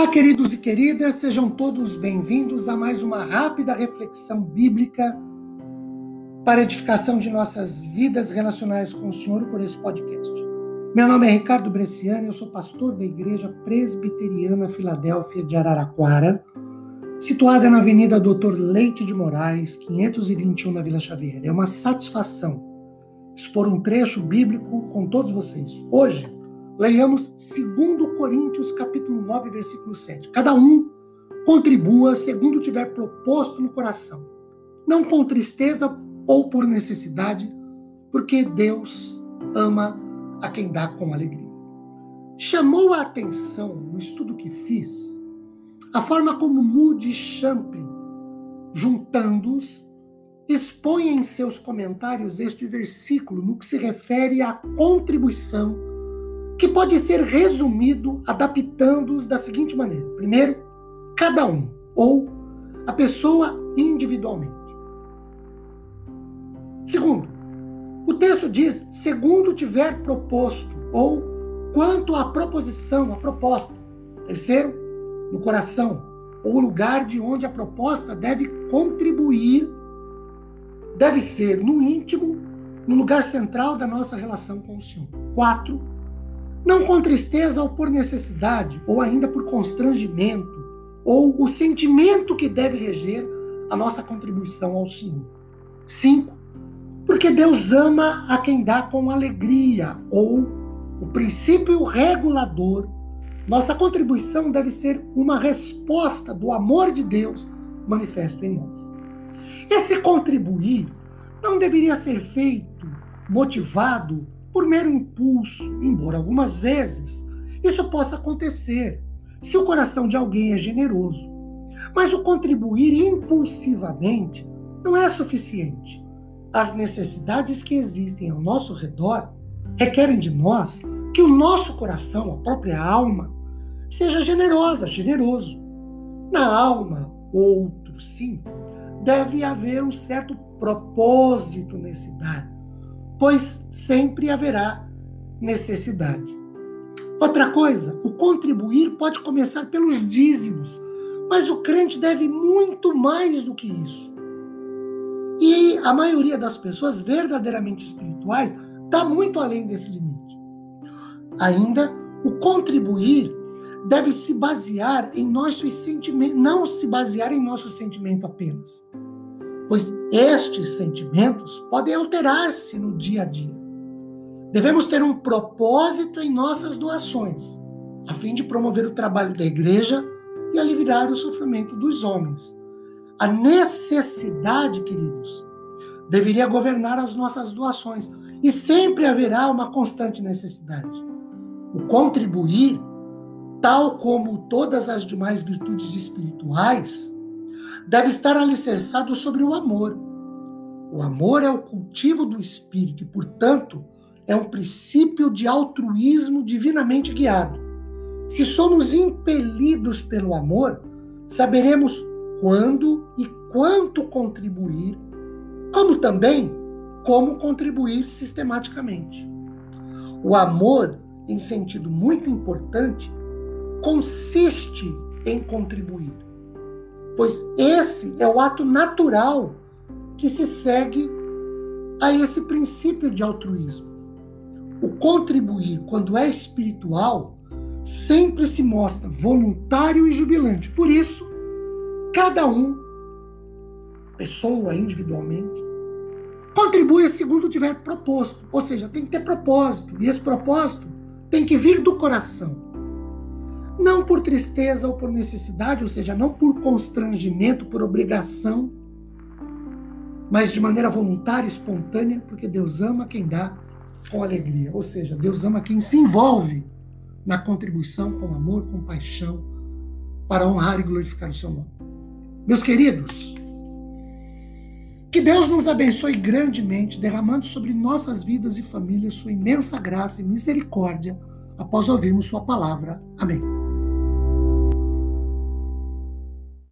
Olá, queridos e queridas, sejam todos bem-vindos a mais uma rápida reflexão bíblica para edificação de nossas vidas relacionais com o Senhor por esse podcast. Meu nome é Ricardo Bresciani, eu sou pastor da Igreja Presbiteriana Filadélfia de Araraquara, situada na Avenida Doutor Leite de Moraes, 521 na Vila Xavier. É uma satisfação expor um trecho bíblico com todos vocês. Hoje, Leiamos 2 Coríntios capítulo 9, versículo 7. Cada um contribua segundo tiver proposto no coração, não com tristeza ou por necessidade, porque Deus ama a quem dá com alegria. Chamou a atenção no estudo que fiz a forma como Moody Champlin, juntando-os, expõe em seus comentários este versículo no que se refere à contribuição que pode ser resumido adaptando-os da seguinte maneira: primeiro, cada um, ou a pessoa individualmente. Segundo, o texto diz, segundo tiver proposto, ou quanto à proposição, a proposta. Terceiro, no coração, ou lugar de onde a proposta deve contribuir, deve ser no íntimo, no lugar central da nossa relação com o Senhor. Quatro, não com tristeza ou por necessidade, ou ainda por constrangimento, ou o sentimento que deve reger a nossa contribuição ao Senhor. 5. Porque Deus ama a quem dá com alegria, ou o princípio regulador. Nossa contribuição deve ser uma resposta do amor de Deus manifesto em nós. Esse contribuir não deveria ser feito motivado por mero impulso, embora algumas vezes isso possa acontecer se o coração de alguém é generoso. Mas o contribuir impulsivamente não é suficiente. As necessidades que existem ao nosso redor requerem de nós que o nosso coração, a própria alma, seja generosa, generoso. Na alma, outro sim, deve haver um certo propósito nesse dar pois sempre haverá necessidade. Outra coisa, o contribuir pode começar pelos dízimos, mas o crente deve muito mais do que isso. E a maioria das pessoas verdadeiramente espirituais está muito além desse limite. Ainda, o contribuir deve se basear em nossos sentimentos, não se basear em nosso sentimento apenas, pois estes sentimentos podem alterar-se no dia a dia. Devemos ter um propósito em nossas doações, a fim de promover o trabalho da igreja e aliviar o sofrimento dos homens. A necessidade, queridos, deveria governar as nossas doações e sempre haverá uma constante necessidade. O contribuir, tal como todas as demais virtudes espirituais, deve estar alicerçado sobre o amor. O amor é o cultivo do espírito e, portanto, é um princípio de altruísmo divinamente guiado. Se somos impelidos pelo amor, saberemos quando e quanto contribuir, como também como contribuir sistematicamente. O amor, em sentido muito importante, consiste em contribuir pois esse é o ato natural que se segue a esse princípio de altruísmo. O contribuir, quando é espiritual, sempre se mostra voluntário e jubilante. Por isso, cada um, pessoa individualmente, contribui segundo tiver proposto. Ou seja, tem que ter propósito. E esse propósito tem que vir do coração não por tristeza ou por necessidade, ou seja, não por constrangimento, por obrigação, mas de maneira voluntária, espontânea, porque Deus ama quem dá com alegria. Ou seja, Deus ama quem se envolve na contribuição com amor, com paixão, para honrar e glorificar o seu nome. Meus queridos, que Deus nos abençoe grandemente, derramando sobre nossas vidas e famílias sua imensa graça e misericórdia após ouvirmos sua palavra. Amém.